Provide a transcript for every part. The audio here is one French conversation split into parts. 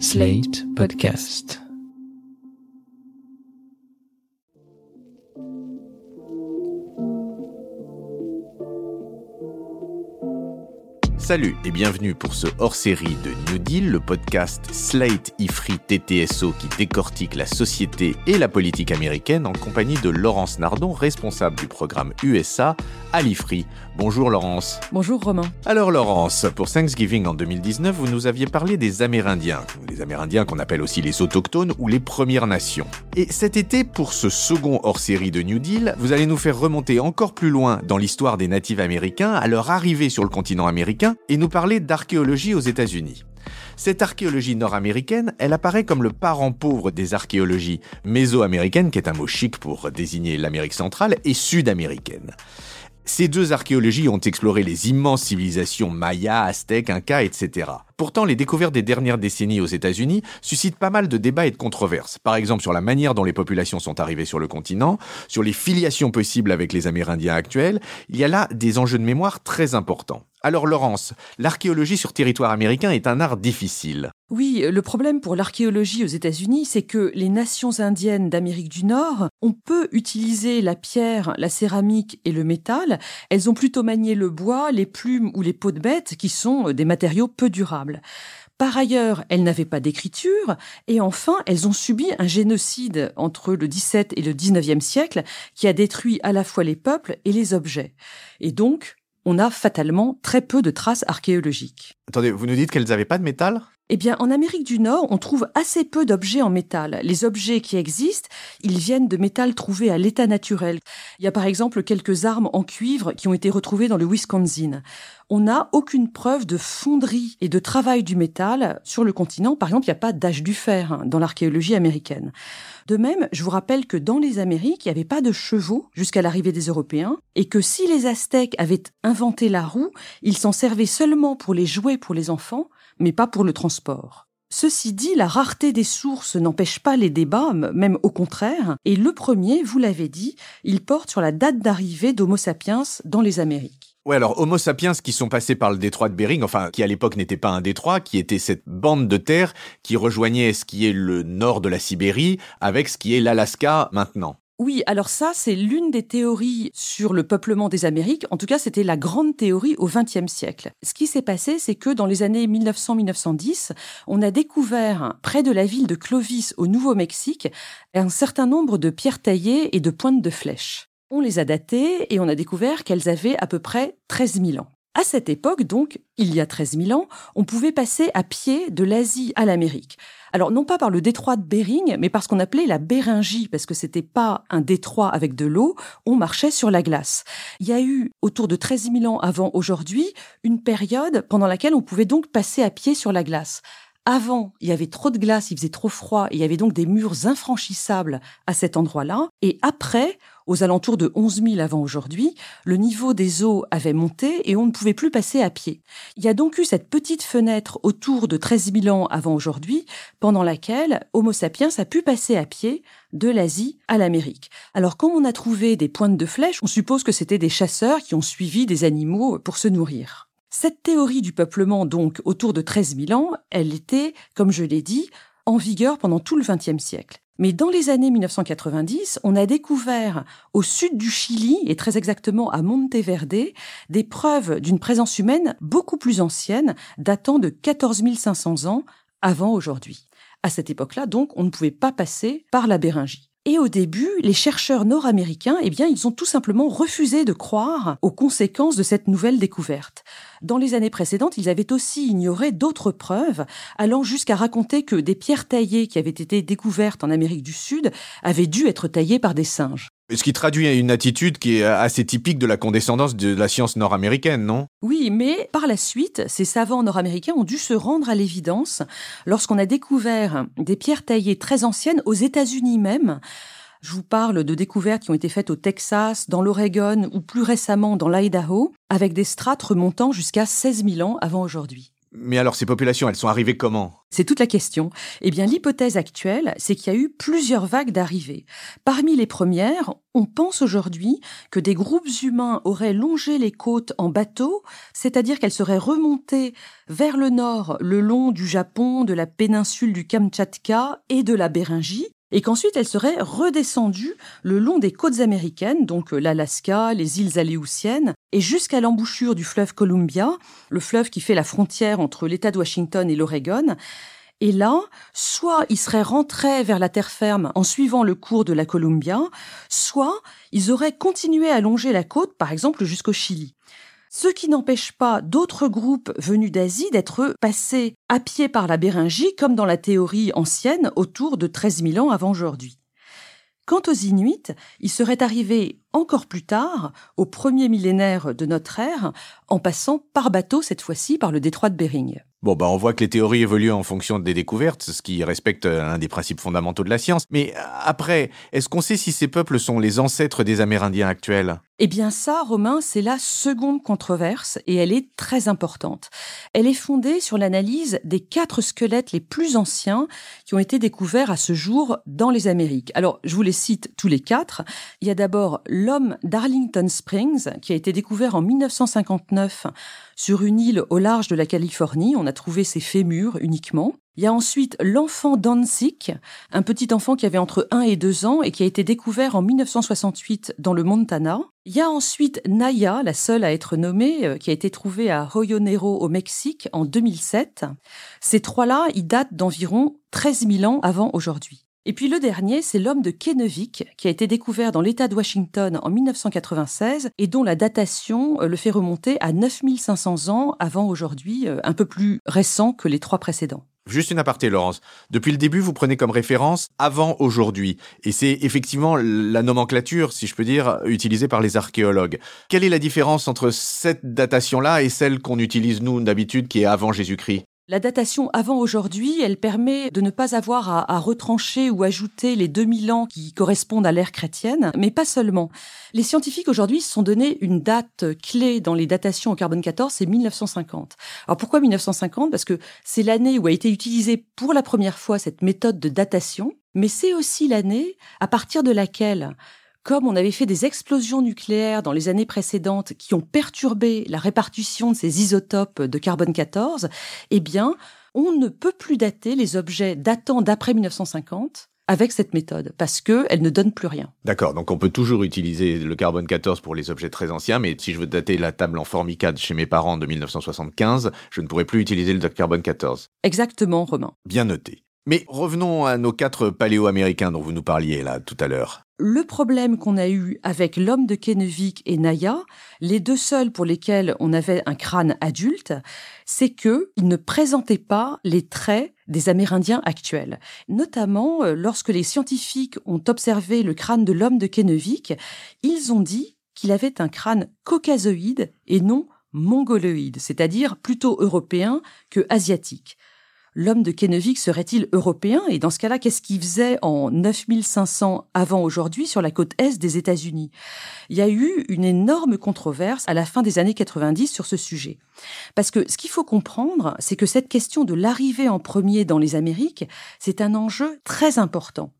Slate Podcast. Salut et bienvenue pour ce hors-série de New Deal, le podcast Slate Ifri TTSO qui décortique la société et la politique américaine en compagnie de Laurence Nardon, responsable du programme USA à l'Ifri. Bonjour Laurence. Bonjour Romain. Alors Laurence, pour Thanksgiving en 2019, vous nous aviez parlé des Amérindiens, les Amérindiens qu'on appelle aussi les Autochtones ou les Premières Nations. Et cet été, pour ce second hors-série de New Deal, vous allez nous faire remonter encore plus loin dans l'histoire des natifs américains à leur arrivée sur le continent américain et nous parler d'archéologie aux États-Unis. Cette archéologie nord-américaine, elle apparaît comme le parent pauvre des archéologies méso-américaines, qui est un mot chic pour désigner l'Amérique centrale, et sud-américaine. Ces deux archéologies ont exploré les immenses civilisations mayas, aztèques, incas, etc. Pourtant, les découvertes des dernières décennies aux États-Unis suscitent pas mal de débats et de controverses. Par exemple, sur la manière dont les populations sont arrivées sur le continent, sur les filiations possibles avec les Amérindiens actuels. Il y a là des enjeux de mémoire très importants. Alors Laurence, l'archéologie sur territoire américain est un art difficile. Oui, le problème pour l'archéologie aux États-Unis, c'est que les nations indiennes d'Amérique du Nord ont peu utilisé la pierre, la céramique et le métal. Elles ont plutôt manié le bois, les plumes ou les peaux de bêtes, qui sont des matériaux peu durables. Par ailleurs, elles n'avaient pas d'écriture, et enfin, elles ont subi un génocide entre le XVIIe et le XIXe siècle qui a détruit à la fois les peuples et les objets. Et donc, on a fatalement très peu de traces archéologiques. Attendez, vous nous dites qu'elles n'avaient pas de métal? Eh bien, en Amérique du Nord, on trouve assez peu d'objets en métal. Les objets qui existent, ils viennent de métal trouvé à l'état naturel. Il y a par exemple quelques armes en cuivre qui ont été retrouvées dans le Wisconsin. On n'a aucune preuve de fonderie et de travail du métal sur le continent. Par exemple, il n'y a pas d'âge du fer hein, dans l'archéologie américaine. De même, je vous rappelle que dans les Amériques, il n'y avait pas de chevaux jusqu'à l'arrivée des Européens, et que si les Aztèques avaient inventé la roue, ils s'en servaient seulement pour les jouets pour les enfants, mais pas pour le transport. Ceci dit, la rareté des sources n'empêche pas les débats, même au contraire, et le premier, vous l'avez dit, il porte sur la date d'arrivée d'Homo sapiens dans les Amériques. Ouais, alors Homo sapiens qui sont passés par le détroit de Bering, enfin qui à l'époque n'était pas un détroit, qui était cette bande de terre qui rejoignait ce qui est le nord de la Sibérie avec ce qui est l'Alaska maintenant. Oui, alors ça, c'est l'une des théories sur le peuplement des Amériques. En tout cas, c'était la grande théorie au XXe siècle. Ce qui s'est passé, c'est que dans les années 1900-1910, on a découvert près de la ville de Clovis au Nouveau-Mexique un certain nombre de pierres taillées et de pointes de flèches. On les a datées et on a découvert qu'elles avaient à peu près 13 000 ans. À cette époque, donc, il y a 13 000 ans, on pouvait passer à pied de l'Asie à l'Amérique. Alors, non pas par le détroit de Bering, mais par ce qu'on appelait la Béringie, parce que c'était pas un détroit avec de l'eau, on marchait sur la glace. Il y a eu, autour de 13 000 ans avant aujourd'hui, une période pendant laquelle on pouvait donc passer à pied sur la glace. Avant, il y avait trop de glace, il faisait trop froid, et il y avait donc des murs infranchissables à cet endroit-là. Et après, aux alentours de 11 000 avant aujourd'hui, le niveau des eaux avait monté et on ne pouvait plus passer à pied. Il y a donc eu cette petite fenêtre autour de 13 000 ans avant aujourd'hui, pendant laquelle Homo sapiens a pu passer à pied de l'Asie à l'Amérique. Alors quand on a trouvé des pointes de flèches, on suppose que c'était des chasseurs qui ont suivi des animaux pour se nourrir. Cette théorie du peuplement, donc, autour de 13 000 ans, elle était, comme je l'ai dit, en vigueur pendant tout le XXe siècle. Mais dans les années 1990, on a découvert au sud du Chili, et très exactement à Monteverde, des preuves d'une présence humaine beaucoup plus ancienne, datant de 14 500 ans avant aujourd'hui. À cette époque-là, donc, on ne pouvait pas passer par la Béringie. Et au début, les chercheurs nord-américains, eh bien, ils ont tout simplement refusé de croire aux conséquences de cette nouvelle découverte. Dans les années précédentes, ils avaient aussi ignoré d'autres preuves, allant jusqu'à raconter que des pierres taillées qui avaient été découvertes en Amérique du Sud avaient dû être taillées par des singes. Ce qui traduit une attitude qui est assez typique de la condescendance de la science nord-américaine, non? Oui, mais par la suite, ces savants nord-américains ont dû se rendre à l'évidence lorsqu'on a découvert des pierres taillées très anciennes aux États-Unis même. Je vous parle de découvertes qui ont été faites au Texas, dans l'Oregon ou plus récemment dans l'Idaho, avec des strates remontant jusqu'à 16 000 ans avant aujourd'hui. Mais alors ces populations, elles sont arrivées comment? C'est toute la question. Eh bien l'hypothèse actuelle, c'est qu'il y a eu plusieurs vagues d'arrivées. Parmi les premières, on pense aujourd'hui que des groupes humains auraient longé les côtes en bateau, c'est-à-dire qu'elles seraient remontées vers le nord le long du Japon, de la péninsule du Kamtchatka et de la Béringie, et qu'ensuite elle serait redescendue le long des côtes américaines, donc euh, l'Alaska, les îles Aléoutiennes, et jusqu'à l'embouchure du fleuve Columbia, le fleuve qui fait la frontière entre l'État de Washington et l'Oregon. Et là, soit ils seraient rentrés vers la terre ferme en suivant le cours de la Columbia, soit ils auraient continué à longer la côte, par exemple jusqu'au Chili ce qui n'empêche pas d'autres groupes venus d'Asie d'être passés à pied par la Béringie, comme dans la théorie ancienne, autour de 13 000 ans avant aujourd'hui. Quant aux Inuits, ils seraient arrivés encore plus tard, au premier millénaire de notre ère, en passant par bateau cette fois-ci par le détroit de Bering. Bon, bah, on voit que les théories évoluent en fonction des découvertes, ce qui respecte un des principes fondamentaux de la science. Mais après, est-ce qu'on sait si ces peuples sont les ancêtres des Amérindiens actuels? Eh bien ça, Romain, c'est la seconde controverse et elle est très importante. Elle est fondée sur l'analyse des quatre squelettes les plus anciens qui ont été découverts à ce jour dans les Amériques. Alors, je vous les cite tous les quatre. Il y a d'abord l'homme d'Arlington Springs, qui a été découvert en 1959 sur une île au large de la Californie. On a trouvé ses fémurs uniquement. Il y a ensuite l'enfant Danzig, un petit enfant qui avait entre 1 et 2 ans et qui a été découvert en 1968 dans le Montana. Il y a ensuite Naya, la seule à être nommée, euh, qui a été trouvée à Rio Negro au Mexique en 2007. Ces trois-là, ils datent d'environ 13 000 ans avant aujourd'hui. Et puis le dernier, c'est l'homme de Kennewick, qui a été découvert dans l'État de Washington en 1996 et dont la datation euh, le fait remonter à 9500 ans avant aujourd'hui, euh, un peu plus récent que les trois précédents. Juste une aparté, Laurence. Depuis le début, vous prenez comme référence avant aujourd'hui. Et c'est effectivement la nomenclature, si je peux dire, utilisée par les archéologues. Quelle est la différence entre cette datation-là et celle qu'on utilise nous d'habitude, qui est avant Jésus-Christ? La datation avant aujourd'hui, elle permet de ne pas avoir à, retrancher ou ajouter les 2000 ans qui correspondent à l'ère chrétienne, mais pas seulement. Les scientifiques aujourd'hui se sont donné une date clé dans les datations au carbone 14, c'est 1950. Alors pourquoi 1950 Parce que c'est l'année où a été utilisée pour la première fois cette méthode de datation, mais c'est aussi l'année à partir de laquelle comme on avait fait des explosions nucléaires dans les années précédentes qui ont perturbé la répartition de ces isotopes de carbone 14, eh bien, on ne peut plus dater les objets datant d'après 1950 avec cette méthode parce que elle ne donne plus rien. D'accord, donc on peut toujours utiliser le carbone 14 pour les objets très anciens, mais si je veux dater la table en formicade chez mes parents de 1975, je ne pourrai plus utiliser le carbone 14. Exactement, Romain. Bien noté. Mais revenons à nos quatre paléo-américains dont vous nous parliez là tout à l'heure. Le problème qu'on a eu avec l'homme de Kennewick et Naya, les deux seuls pour lesquels on avait un crâne adulte, c'est qu'ils ne présentaient pas les traits des Amérindiens actuels. Notamment, euh, lorsque les scientifiques ont observé le crâne de l'homme de Kennewick, ils ont dit qu'il avait un crâne caucasoïde et non mongoloïde, c'est-à-dire plutôt européen que asiatique l'homme de Kennewick serait-il européen? Et dans ce cas-là, qu'est-ce qu'il faisait en 9500 avant aujourd'hui sur la côte est des États-Unis? Il y a eu une énorme controverse à la fin des années 90 sur ce sujet. Parce que ce qu'il faut comprendre, c'est que cette question de l'arrivée en premier dans les Amériques, c'est un enjeu très important.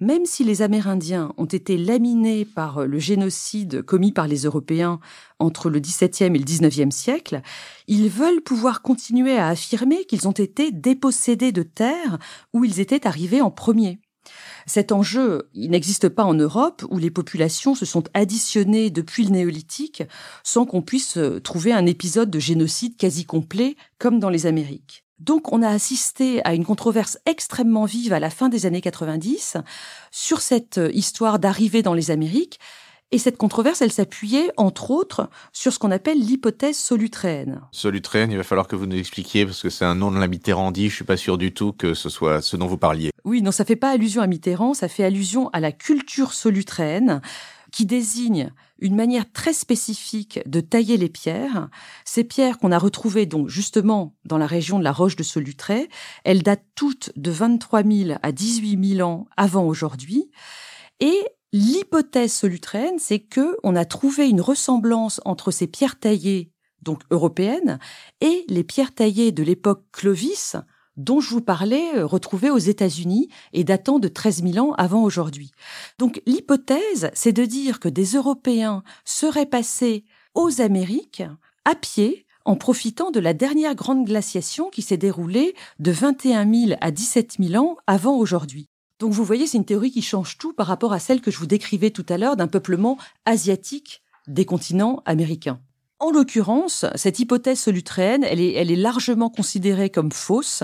Même si les Amérindiens ont été laminés par le génocide commis par les Européens entre le XVIIe et le XIXe siècle, ils veulent pouvoir continuer à affirmer qu'ils ont été dépossédés de terres où ils étaient arrivés en premier. Cet enjeu, n'existe pas en Europe où les populations se sont additionnées depuis le néolithique sans qu'on puisse trouver un épisode de génocide quasi complet comme dans les Amériques. Donc on a assisté à une controverse extrêmement vive à la fin des années 90 sur cette euh, histoire d'arrivée dans les Amériques. Et cette controverse, elle s'appuyait, entre autres, sur ce qu'on appelle l'hypothèse solutréenne. Solutréenne, il va falloir que vous nous expliquiez, parce que c'est un nom de la Mitterrandie, je suis pas sûr du tout que ce soit ce dont vous parliez. Oui, non, ça fait pas allusion à Mitterrand, ça fait allusion à la culture solutréenne, qui désigne une manière très spécifique de tailler les pierres. Ces pierres qu'on a retrouvées donc justement dans la région de la Roche de Solutré, elles datent toutes de 23 000 à 18 000 ans avant aujourd'hui. Et l'hypothèse solutréenne, c'est que on a trouvé une ressemblance entre ces pierres taillées donc européennes, et les pierres taillées de l'époque Clovis, dont je vous parlais, euh, retrouvées aux États-Unis et datant de 13 000 ans avant aujourd'hui. Donc l'hypothèse, c'est de dire que des Européens seraient passés aux Amériques à pied en profitant de la dernière grande glaciation qui s'est déroulée de 21 000 à 17 000 ans avant aujourd'hui. Donc vous voyez, c'est une théorie qui change tout par rapport à celle que je vous décrivais tout à l'heure d'un peuplement asiatique des continents américains. En l'occurrence, cette hypothèse solutréenne, elle est, elle est largement considérée comme fausse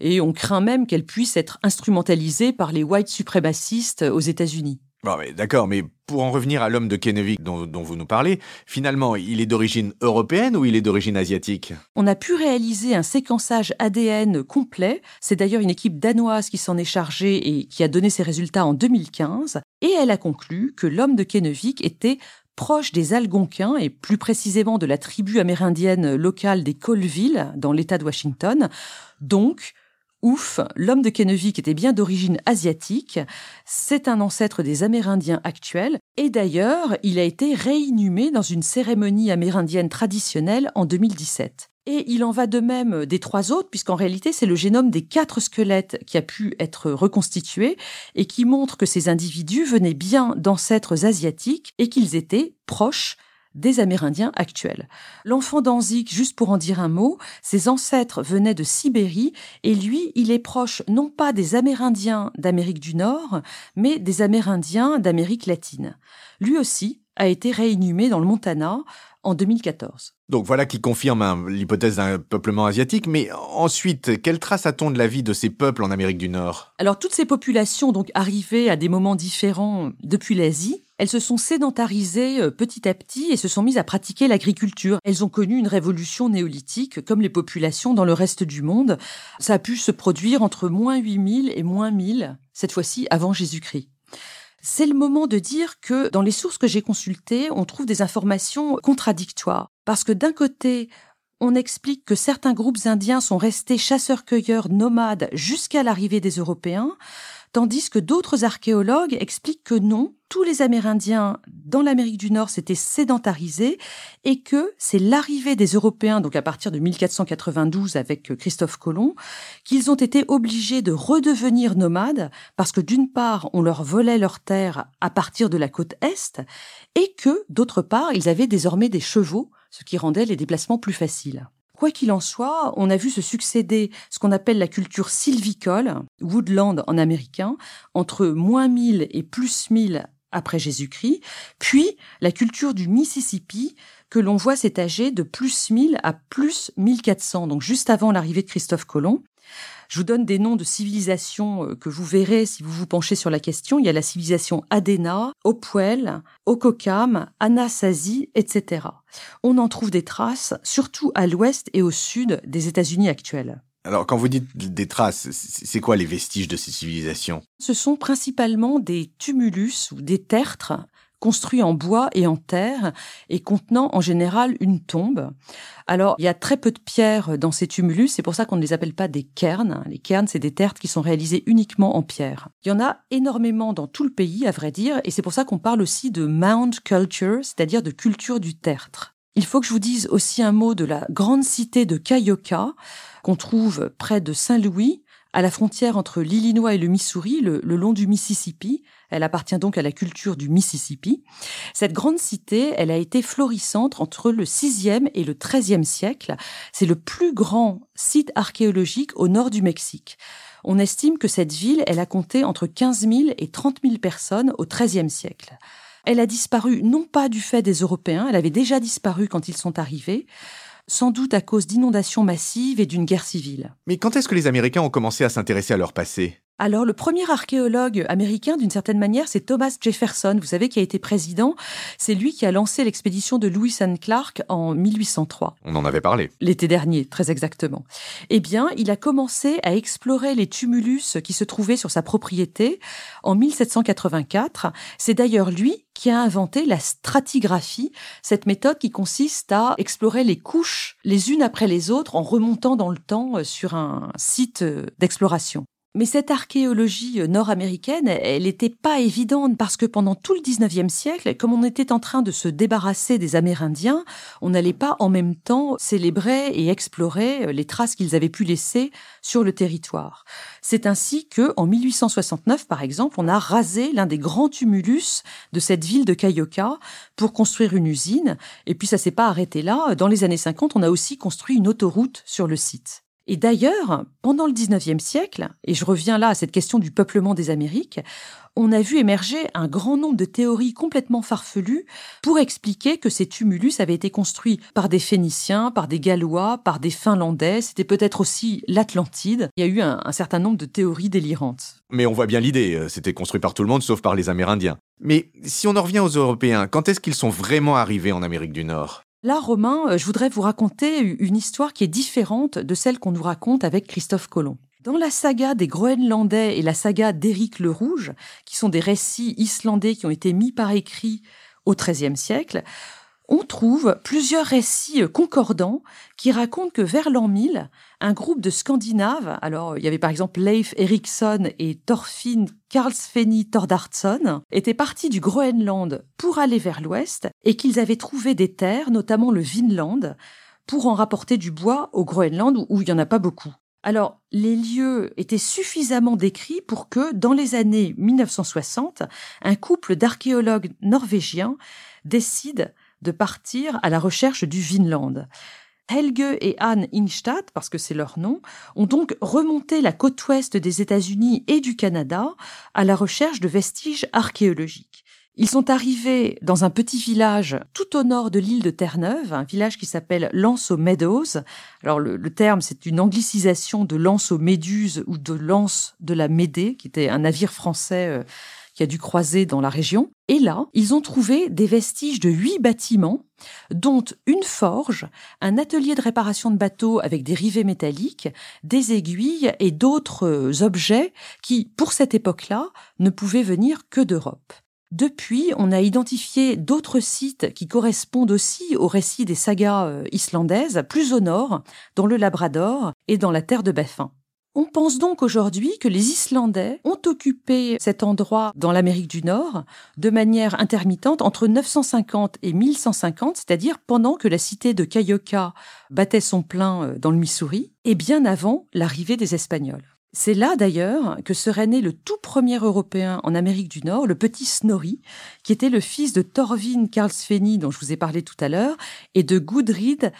et on craint même qu'elle puisse être instrumentalisée par les white suprémacistes aux États-Unis. Bon, d'accord, mais pour en revenir à l'homme de Kennewick dont, dont, vous nous parlez, finalement, il est d'origine européenne ou il est d'origine asiatique? On a pu réaliser un séquençage ADN complet. C'est d'ailleurs une équipe danoise qui s'en est chargée et qui a donné ses résultats en 2015. Et elle a conclu que l'homme de Kennewick était proche des Algonquins et plus précisément de la tribu amérindienne locale des Colville dans l'État de Washington. Donc, Ouf, l'homme de Kennewick était bien d'origine asiatique, c'est un ancêtre des Amérindiens actuels, et d'ailleurs, il a été réinhumé dans une cérémonie amérindienne traditionnelle en 2017. Et il en va de même des trois autres, puisqu'en réalité, c'est le génome des quatre squelettes qui a pu être reconstitué et qui montre que ces individus venaient bien d'ancêtres asiatiques et qu'ils étaient proches des Amérindiens actuels. L'enfant d'Anzik, juste pour en dire un mot, ses ancêtres venaient de Sibérie et lui, il est proche non pas des Amérindiens d'Amérique du Nord, mais des Amérindiens d'Amérique latine. Lui aussi a été réinhumé dans le Montana en 2014. Donc voilà qui confirme hein, l'hypothèse d'un peuplement asiatique, mais ensuite, quelle trace a-t-on de la vie de ces peuples en Amérique du Nord? Alors toutes ces populations, donc arrivées à des moments différents depuis l'Asie, elles se sont sédentarisées euh, petit à petit et se sont mises à pratiquer l'agriculture. Elles ont connu une révolution néolithique, comme les populations dans le reste du monde. Ça a pu se produire entre moins 8000 et moins 1000, cette fois-ci avant Jésus-Christ. C'est le moment de dire que dans les sources que j'ai consultées, on trouve des informations contradictoires. Parce que d'un côté, on explique que certains groupes indiens sont restés chasseurs-cueilleurs nomades jusqu'à l'arrivée des Européens, tandis que d'autres archéologues expliquent que non, tous les Amérindiens dans l'Amérique du Nord s'étaient sédentarisés et que c'est l'arrivée des Européens, donc à partir de 1492 avec Christophe Colomb, qu'ils ont été obligés de redevenir nomades parce que d'une part, on leur volait leurs terres à partir de la côte Est et que d'autre part, ils avaient désormais des chevaux, ce qui rendait les déplacements plus faciles. Quoi qu'il en soit, on a vu se succéder ce qu'on appelle la culture sylvicole, woodland en américain, entre moins 1000 et plus 1000 après Jésus-Christ, puis la culture du Mississippi que l'on voit s'étager de plus 1000 à plus 1400, donc juste avant l'arrivée de Christophe Colomb. Je vous donne des noms de civilisations euh, que vous verrez si vous vous penchez sur la question. Il y a la civilisation Adena, Opwell, Okokam, Anasazi, etc. On en trouve des traces, surtout à l'ouest et au sud des États-Unis actuels. Alors, quand vous dites des traces, c'est quoi les vestiges de ces civilisations? Ce sont principalement des tumulus ou des tertres construits en bois et en terre et contenant en général une tombe. Alors, il y a très peu de pierres dans ces tumulus, c'est pour ça qu'on ne les appelle pas des cairns. Les cairns, c'est des tertres qui sont réalisés uniquement en pierre. Il y en a énormément dans tout le pays, à vrai dire, et c'est pour ça qu'on parle aussi de mound culture, c'est-à-dire de culture du tertre. Il faut que je vous dise aussi un mot de la grande cité de Kayoka, qu'on trouve près de Saint-Louis, à la frontière entre l'Illinois et le Missouri, le, long du Mississippi. Elle appartient donc à la culture du Mississippi. Cette grande cité, elle a été florissante entre le 6e et le 13e siècle. C'est le plus grand site archéologique au nord du Mexique. On estime que cette ville, elle a compté entre 15 000 et 30 000 personnes au XIIIe siècle. Elle a disparu non pas du fait des Européens, elle avait déjà disparu quand ils sont arrivés, sans doute à cause d'inondations massives et d'une guerre civile. Mais quand est-ce que les Américains ont commencé à s'intéresser à leur passé? Alors, le premier archéologue américain, d'une certaine manière, c'est Thomas Jefferson, vous savez, qui a été président. C'est lui qui a lancé l'expédition de Lewis and Clark en 1803. On en avait parlé. L'été dernier, très exactement. Eh bien, il a commencé à explorer les tumulus qui se trouvaient sur sa propriété en 1784. C'est d'ailleurs lui qui a inventé la stratigraphie, cette méthode qui consiste à explorer les couches les unes après les autres en remontant dans le temps euh, sur un site euh, d'exploration. Mais cette archéologie euh, nord-américaine, elle n'était pas évidente parce que pendant tout le 19e siècle, comme on était en train de se débarrasser des Amérindiens, on n'allait pas en même temps célébrer et explorer euh, les traces qu'ils avaient pu laisser sur le territoire. C'est ainsi que, en 1869, par exemple, on a rasé l'un des grands tumulus de cette ville de Cayoca pour construire une usine. Et puis ça s'est pas arrêté là. Dans les années 50, on a aussi construit une autoroute sur le site. Et d'ailleurs, pendant le 19e siècle, et je reviens là à cette question du peuplement des Amériques, on a vu émerger un grand nombre de théories complètement farfelues pour expliquer que ces tumulus avaient été construits par des Phéniciens, par des Gallois, par des Finlandais, c'était peut-être aussi l'Atlantide. Il y a eu un, un, certain nombre de théories délirantes. Mais on voit bien l'idée, euh, c'était construit par tout le monde sauf par les Amérindiens. Mais si on en revient aux Européens, quand est-ce qu'ils sont vraiment arrivés en Amérique du Nord? Là, Romain, euh, je voudrais vous raconter une histoire qui est différente de celle qu'on nous raconte avec Christophe Colomb. Dans la saga des Groenlandais et la saga d'Éric le Rouge, qui sont des récits islandais qui ont été mis par écrit au XIIIe siècle, on trouve plusieurs récits concordants qui racontent que vers l'an 1000, un groupe de Scandinaves, alors il y avait par exemple Leif Erikson et Thorfinn Karlsfeni Thordardsson, étaient partis du Groenland pour aller vers l'ouest et qu'ils avaient trouvé des terres, notamment le Vinland, pour en rapporter du bois au Groenland où il n'y en a pas beaucoup. Alors, les lieux étaient suffisamment décrits pour que, dans les années 1960, un couple d'archéologues norvégiens décide de partir à la recherche du Vinland. Helge et Anne Ingstad, parce que c'est leur nom, ont donc remonté la côte ouest des États-Unis et du Canada à la recherche de vestiges archéologiques. Ils sont arrivés dans un petit village tout au nord de l'île de Terre-Neuve, un village qui s'appelle Lance aux Meadows. Alors le, terme, c'est une anglicisation de Lance aux Méduses ou de Lance de la Médée, qui était un navire français euh, qui a dû croiser dans la région. Et là, ils ont trouvé des vestiges de huit bâtiments, dont une forge, un atelier de réparation de bateaux avec des rivets métalliques, des aiguilles et d'autres euh, objets qui, pour cette époque-là, ne pouvaient venir que d'Europe. Depuis, on a identifié d'autres sites qui correspondent aussi au récit des sagas euh, islandaises, plus au nord, dans le Labrador et dans la terre de Baffin. On pense donc aujourd'hui que les Islandais ont occupé cet endroit dans l'Amérique du Nord de manière intermittente entre 950 et 1150, c'est-à-dire pendant que la cité de Cayoca battait son plein euh, dans le Missouri, et bien avant l'arrivée des Espagnols. C'est là d'ailleurs que serait né le tout premier Européen en Amérique du Nord, le petit Snorri, qui était le fils de Thorvin Karlsfeni dont je vous ai parlé tout à l'heure, et de Gudrid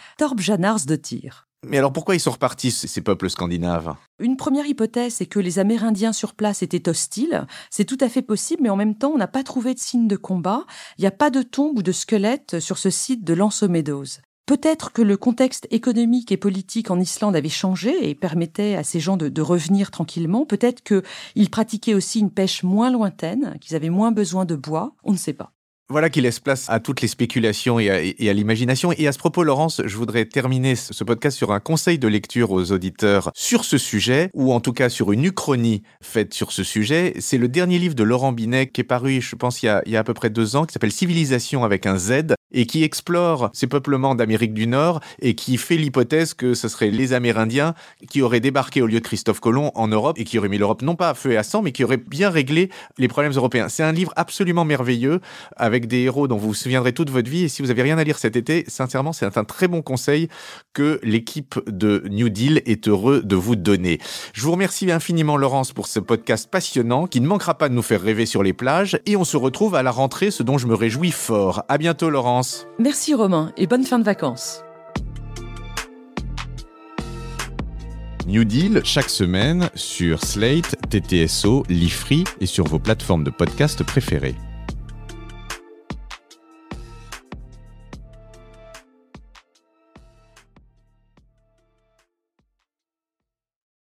Tir. Mais alors pourquoi ils sont repartis, ces peuples scandinaves? Une première hypothèse, c'est que les Amérindiens sur place étaient hostiles. C'est tout à fait possible, mais en même temps, on n'a pas trouvé de signes de combat. Il n'y a pas de tombe ou de squelette sur ce site de Lance Meadows. Peut-être que le contexte économique et politique en Islande avait changé et permettait à ces gens de, revenir tranquillement. Peut-être qu'ils pratiquaient aussi une pêche moins lointaine, qu'ils avaient moins besoin de bois. On ne sait pas. Voilà qui laisse place à toutes les spéculations et à, l'imagination. Et à ce propos, Laurence, je voudrais terminer ce podcast sur un conseil de lecture aux auditeurs sur ce sujet, ou en tout cas sur une uchronie faite sur ce sujet. C'est le dernier livre de Laurent Binet qui est paru, je pense, il y a, à peu près deux ans, qui s'appelle Civilisation avec un Z, et qui explore ces peuplements d'Amérique du Nord et qui fait l'hypothèse que ce seraient les Amérindiens qui auraient débarqué au lieu de Christophe Colomb en Europe et qui auraient mis l'Europe non pas à feu et à sang, mais qui auraient bien réglé les problèmes européens. C'est un livre absolument merveilleux avec des héros dont vous vous souviendrez toute votre vie. Et si vous avez rien à lire cet été, sincèrement, c'est un très bon conseil que l'équipe de New Deal est heureux de vous donner. Je vous remercie infiniment, Laurence, pour ce podcast passionnant qui ne manquera pas de nous faire rêver sur les plages. Et on se retrouve à la rentrée, ce dont je me réjouis fort. À bientôt, Laurence. Merci Romain et bonne fin de vacances. New Deal chaque semaine sur Slate, TTSO, Lifree et sur vos plateformes de podcast préférées.